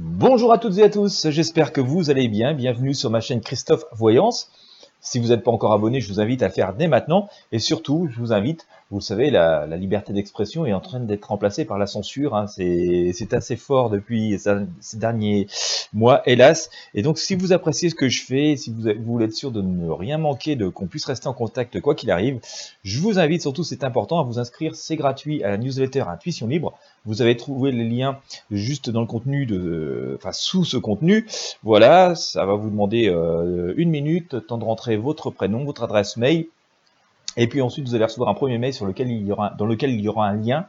Bonjour à toutes et à tous, j'espère que vous allez bien. Bienvenue sur ma chaîne Christophe Voyance. Si vous n'êtes pas encore abonné, je vous invite à le faire dès maintenant. Et surtout, je vous invite, vous le savez, la, liberté d'expression est en train d'être remplacée par la censure. Hein. C'est assez fort depuis ces derniers mois, hélas. Et donc, si vous appréciez ce que je fais, si vous, voulez être sûr de ne rien manquer, de qu'on puisse rester en contact quoi qu'il arrive, je vous invite surtout, c'est important, à vous inscrire. C'est gratuit à la newsletter Intuition Libre. Vous avez trouvé les liens juste dans le contenu de, enfin sous ce contenu. Voilà, ça va vous demander euh, une minute, temps de rentrer votre prénom, votre adresse mail, et puis ensuite vous allez recevoir un premier mail sur lequel il aura, dans lequel il y aura un lien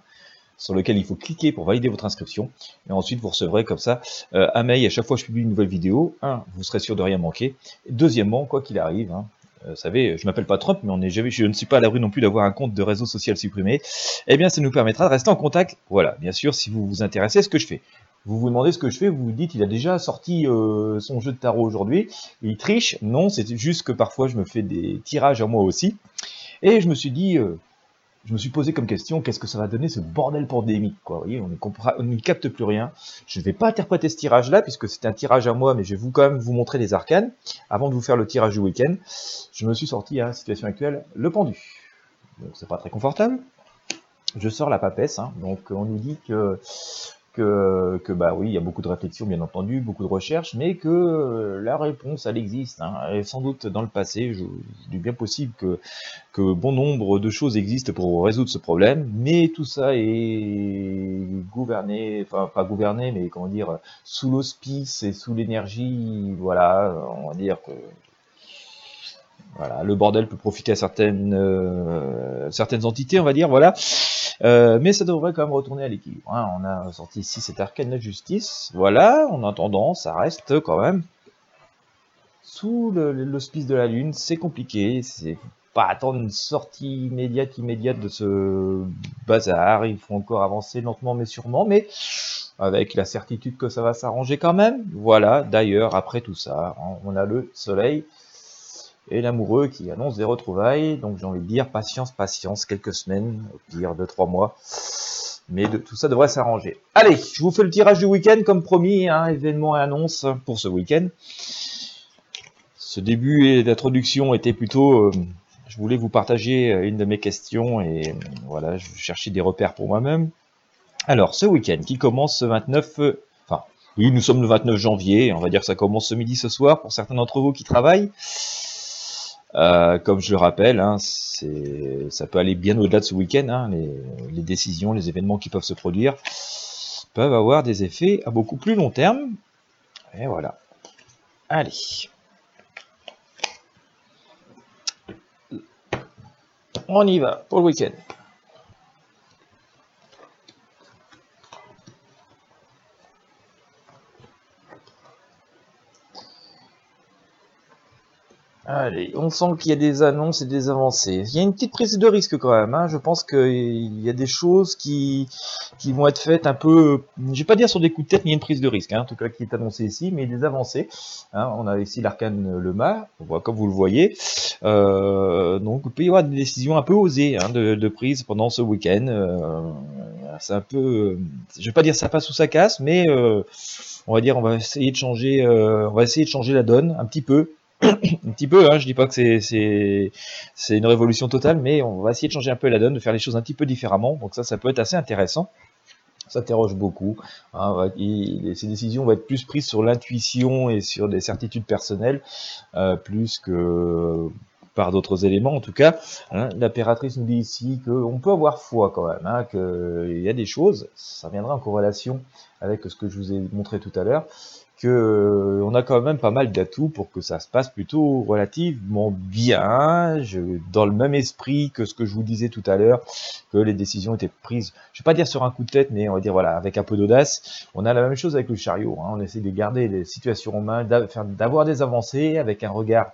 sur lequel il faut cliquer pour valider votre inscription. Et ensuite, vous recevrez comme ça euh, un mail à chaque fois que je publie une nouvelle vidéo. Un, vous serez sûr de rien manquer. deuxièmement, quoi qu'il arrive, hein, vous savez, je m'appelle pas Trump, mais on est je ne suis pas à l'abri non plus d'avoir un compte de réseau social supprimé. Eh bien, ça nous permettra de rester en contact. Voilà, bien sûr, si vous vous intéressez à ce que je fais. Vous vous demandez ce que je fais, vous vous dites, il a déjà sorti euh, son jeu de tarot aujourd'hui, il triche. Non, c'est juste que parfois je me fais des tirages à moi aussi. Et je me suis dit, euh, je me suis posé comme question, qu'est-ce que ça va donner ce bordel pandémique quoi Vous voyez, on ne capte plus rien. Je ne vais pas interpréter ce tirage-là, puisque c'est un tirage à moi, mais je vais vous, quand même vous montrer les arcanes, avant de vous faire le tirage du week-end. Je me suis sorti à situation actuelle, le pendu. Donc c'est pas très confortable. Je sors la papesse, hein. donc on nous dit que que, bah oui, il y a beaucoup de réflexions, bien entendu, beaucoup de recherches, mais que euh, la réponse, elle existe. Hein. Et sans doute dans le passé, je, il est bien possible que, bon nombre de choses existent pour résoudre ce problème, mais tout ça est gouverné, enfin pas gouverné, mais comment dire, sous l'auspice et sous l'énergie, voilà, on va dire que voilà, le bordel peut profiter à certaines, euh, certaines entités, on va dire, voilà. Euh, mais ça devrait quand même retourner à l'équilibre. Hein. On a sorti ici cet arcane de justice. Voilà, en attendant, ça reste quand même sous l'hospice de la lune. C'est compliqué, c'est pas attendre une sortie immédiate, immédiate de ce bazar. Il faut encore avancer lentement mais sûrement, mais avec la certitude que ça va s'arranger quand même. Voilà, d'ailleurs, après tout ça, on a le soleil et l'amoureux qui annonce des retrouvailles. Donc j'ai envie de dire patience, patience, quelques semaines, au pire deux, trois mois. Mais tout ça devrait s'arranger. Allez, je vous fais le tirage du week-end comme promis, hein, événement et annonce pour ce week-end. Ce début d'introduction était plutôt... Euh, je voulais vous partager une de mes questions et voilà, je cherchais des repères pour moi-même. Alors, ce week-end qui commence ce 29... enfin, oui, nous sommes le 29 janvier, on va dire que ça commence ce midi, ce soir, pour certains d'entre vous qui travaillent. Euh, comme je le rappelle, hein, ça peut aller bien au-delà de ce week-end. Hein, les, décisions, les événements qui peuvent se produire peuvent avoir des effets à beaucoup plus long terme. Et voilà. Allez. On y va pour le week-end. Allez, on sent qu'il y a des annonces et des avancées. Il y a une petite prise de risque quand même. Hein. Je pense qu'il y a des choses qui, vont être faites un peu, je vais pas dire sur des coups de tête, mais il y a une prise de risque, hein, en tout cas qui est annoncée ici, mais des avancées. Hein. On a ici l'arcane le mât, comme vous le voyez. Euh, donc il peut y avoir des décisions un peu osées de, de, prise pendant ce week-end. Euh, c'est un peu, je vais pas dire ça passe ou ça casse, mais euh, on va dire on va essayer de changer, on va essayer de changer la donne un petit peu un petit peu, hein, je dis pas que c'est une révolution totale, mais on va essayer de changer un peu la donne, de faire les choses un petit peu différemment. Donc ça, ça peut être assez intéressant. S'interroge beaucoup. Hein, ces décisions vont être plus prises sur l'intuition et sur des certitudes personnelles, euh, plus que par d'autres éléments en tout cas. Hein, L'impératrice nous dit ici qu'on peut avoir foi quand même, hein, qu'il y a des choses, ça viendra en corrélation avec ce que je vous ai montré tout à l'heure, que euh, on a quand même pas mal d'atouts pour que ça se passe plutôt relativement bien, je, dans le même esprit que ce que je vous disais tout à l'heure, que les décisions étaient prises, je vais pas dire sur un coup de tête, mais on va dire voilà, avec un peu d'audace. On a la même chose avec le chariot, hein, on essaie de garder les situations en main, d'avoir des avancées avec un regard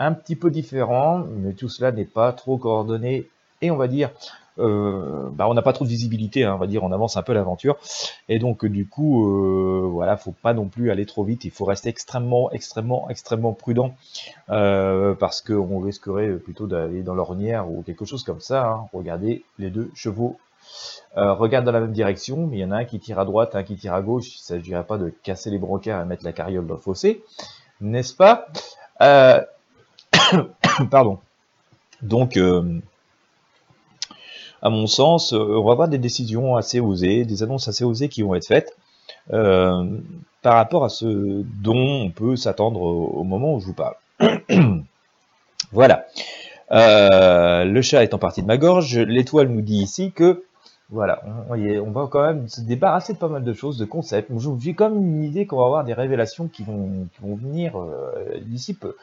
un petit peu différent, mais tout cela n'est pas trop coordonné et on va dire euh, bah, on n'a pas trop de visibilité, hein, on va dire, on avance un peu l'aventure, et donc du coup, euh, voilà, faut pas non plus aller trop vite, il faut rester extrêmement, extrêmement, extrêmement prudent, euh, parce qu'on risquerait plutôt d'aller dans l'ornière ou quelque chose comme ça. Hein. Regardez les deux chevaux euh, regardent dans la même direction, mais il y en a un qui tire à droite, un qui tire à gauche. Il ne s'agirait pas de casser les brocards et mettre la carriole dans le fossé, n'est-ce pas? Euh, Pardon. Donc, euh, à mon sens, on va avoir des décisions assez osées, des annonces assez osées qui vont être faites par rapport à ce dont on peut s'attendre au, moment où je vous parle. voilà. le chat est en partie de ma gorge. L'étoile nous dit ici que voilà, on, va quand même se débarrasser de pas mal de choses, de concepts. J'ai quand même une idée qu'on va avoir des révélations qui vont, venir euh, d'ici peu.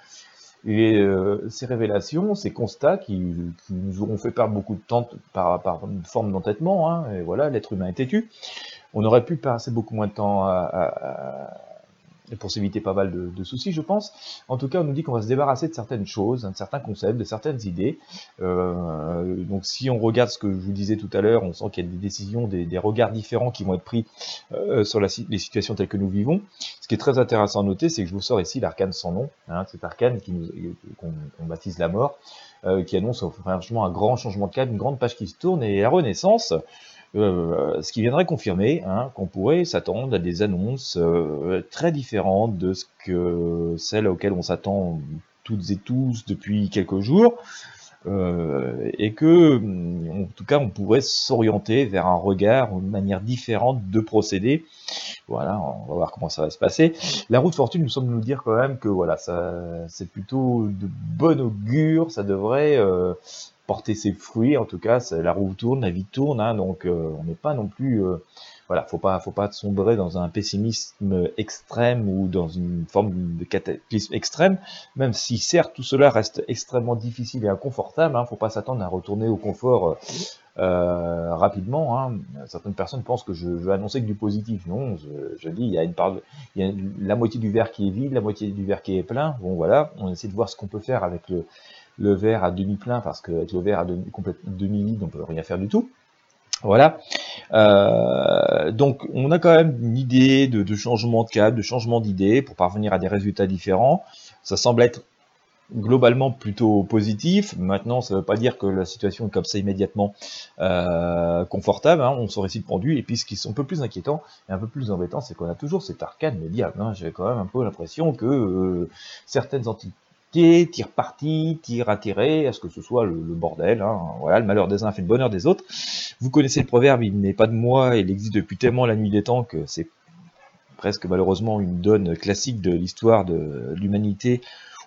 Et euh, ces révélations, ces constats qui, nous auront fait perdre beaucoup de temps par, par une forme d'entêtement, hein, et voilà, l'être humain est têtu. On aurait pu passer beaucoup moins de temps à pour s'éviter pas mal de, soucis, je pense. En tout cas, on nous dit qu'on va se débarrasser de certaines choses, de certains concepts, de certaines idées. Euh, donc, si on regarde ce que je vous disais tout à l'heure, on sent qu'il y a des décisions, des, regards différents qui vont être pris euh, sur les situations telles que nous vivons. Ce qui est très intéressant à noter, c'est que je vous sors ici l'arcane sans nom, hein, cet arcane qu'on baptise la mort, euh, qui annonce franchement un grand changement de cadre, une grande page qui se tourne, et la renaissance, euh, ce qui viendrait confirmer hein, qu'on pourrait s'attendre à des annonces euh, très différentes de ce que celles auxquelles on s'attend toutes et tous depuis quelques jours, euh, et que, en tout cas, on pourrait s'orienter vers un regard, une manière différente de procéder. Voilà, on va voir comment ça va se passer. La route fortune nous semble nous dire quand même que voilà, ça, c'est plutôt de bon augure, ça devrait porter ses fruits. En tout cas, la roue tourne, la vie tourne, hein, donc euh, on n'est pas non plus, euh, voilà, faut pas, faut pas sombrer dans un pessimisme extrême ou dans une forme de cataclysme extrême. Même si certes tout cela reste extrêmement difficile et inconfortable, hein, faut pas s'attendre à retourner au confort. Euh, rapidement, hein. certaines personnes pensent que je, vais annoncer que du positif. Non, je, dis, il y a une part, il y a la moitié du verre qui est vide, la moitié du verre qui est plein. Bon, voilà, on essaie de voir ce qu'on peut faire avec le, le verre à demi plein parce qu'avec le verre à demi, demi vide, on peut rien faire du tout. Voilà. Euh, donc, on a quand même une idée de, changement de cap, de changement d'idée pour parvenir à des résultats différents. Ça semble être globalement plutôt positif. Maintenant, ça ne veut pas dire que la situation est comme ça immédiatement euh, confortable. Hein. On s'en récite pendu. Et puis, ce qui est un peu plus inquiétant et un peu plus embêtant, c'est qu'on a toujours cet arcane médiable. Hein. J'ai quand même un peu l'impression que euh, certaines entités tir parti, tir attiré, à ce que ce soit le, bordel. Hein. Voilà, le malheur des uns fait le bonheur des autres. Vous connaissez le proverbe, il n'est pas de moi, il existe depuis tellement la nuit des temps que c'est presque malheureusement une donne classique de l'histoire de l'humanité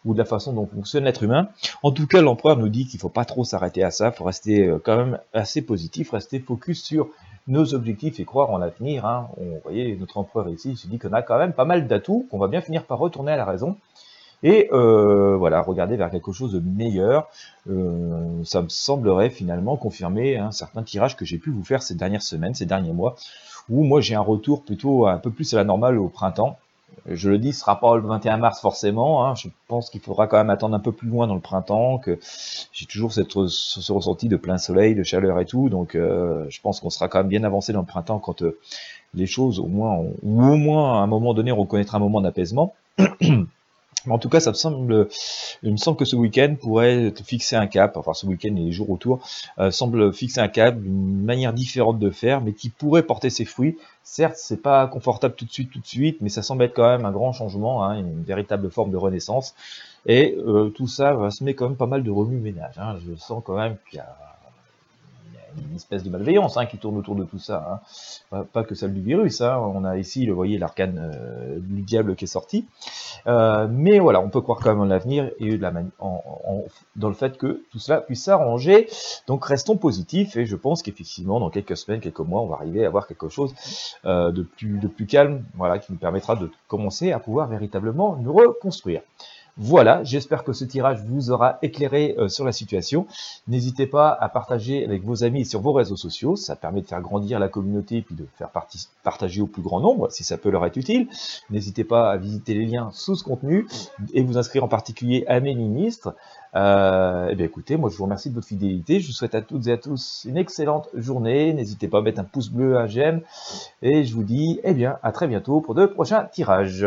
ou de la façon dont fonctionne l'être humain. En tout cas, l'empereur nous dit qu'il ne faut pas trop s'arrêter à ça, il faut rester euh, quand même assez positif, rester focus sur nos objectifs et croire en l'avenir. Hein. Vous voyez, notre empereur ici il se dit qu'on a quand même pas mal d'atouts, qu'on va bien finir par retourner à la raison et euh, voilà, regarder vers quelque chose de meilleur. Euh, ça me semblerait finalement confirmer un certain tirage que j'ai pu vous faire ces dernières semaines, ces derniers mois, où moi j'ai un retour plutôt un peu plus à la normale au printemps. Je le dis, ce sera pas le 21 mars forcément. Hein. Je pense qu'il faudra quand même attendre un peu plus loin dans le printemps, que j'ai toujours cette, ce ressenti de plein soleil, de chaleur et tout. Donc, euh, je pense qu'on sera quand même bien avancé dans le printemps quand les choses, au moins, ou au moins à un moment donné, on reconnaîtra un moment d'apaisement. en tout cas, ça me semble, il me semble que ce week-end pourrait fixer un cap, enfin ce week-end et les jours autour, euh, semble fixer un cap, une manière différente de faire, mais qui pourrait porter ses fruits. Certes, c'est pas confortable tout de suite, tout de suite, mais ça semble être quand même un grand changement, hein, une véritable forme de renaissance. Et euh, tout ça va se mettre quand même pas mal de remue-ménage. Hein. Je sens quand même qu'il y a une espèce de malveillance hein, qui tourne autour de tout ça. Hein. Pas, que celle du virus. Hein. On a ici, vous voyez, l'arcane euh, du diable qui est sorti. Euh, mais voilà, on peut croire quand même en l'avenir et la en, dans le fait que tout cela puisse s'arranger. Donc restons positifs et je pense qu'effectivement, dans quelques semaines, quelques mois, on va arriver à avoir quelque chose euh, de, plus, de plus calme, voilà, qui nous permettra de commencer à pouvoir véritablement nous reconstruire. Voilà, j'espère que ce tirage vous aura éclairé euh, sur la situation. N'hésitez pas à partager avec vos amis sur vos réseaux sociaux, ça permet de faire grandir la communauté et puis de faire partager au plus grand nombre si ça peut leur être utile. N'hésitez pas à visiter les liens sous ce contenu et vous inscrire en particulier à mes ministres. Euh, eh bien écoutez, moi je vous remercie de votre fidélité, je vous souhaite à toutes et à tous une excellente journée, n'hésitez pas à mettre un pouce bleu, un j'aime, et je vous dis eh bien à très bientôt pour de prochains tirages.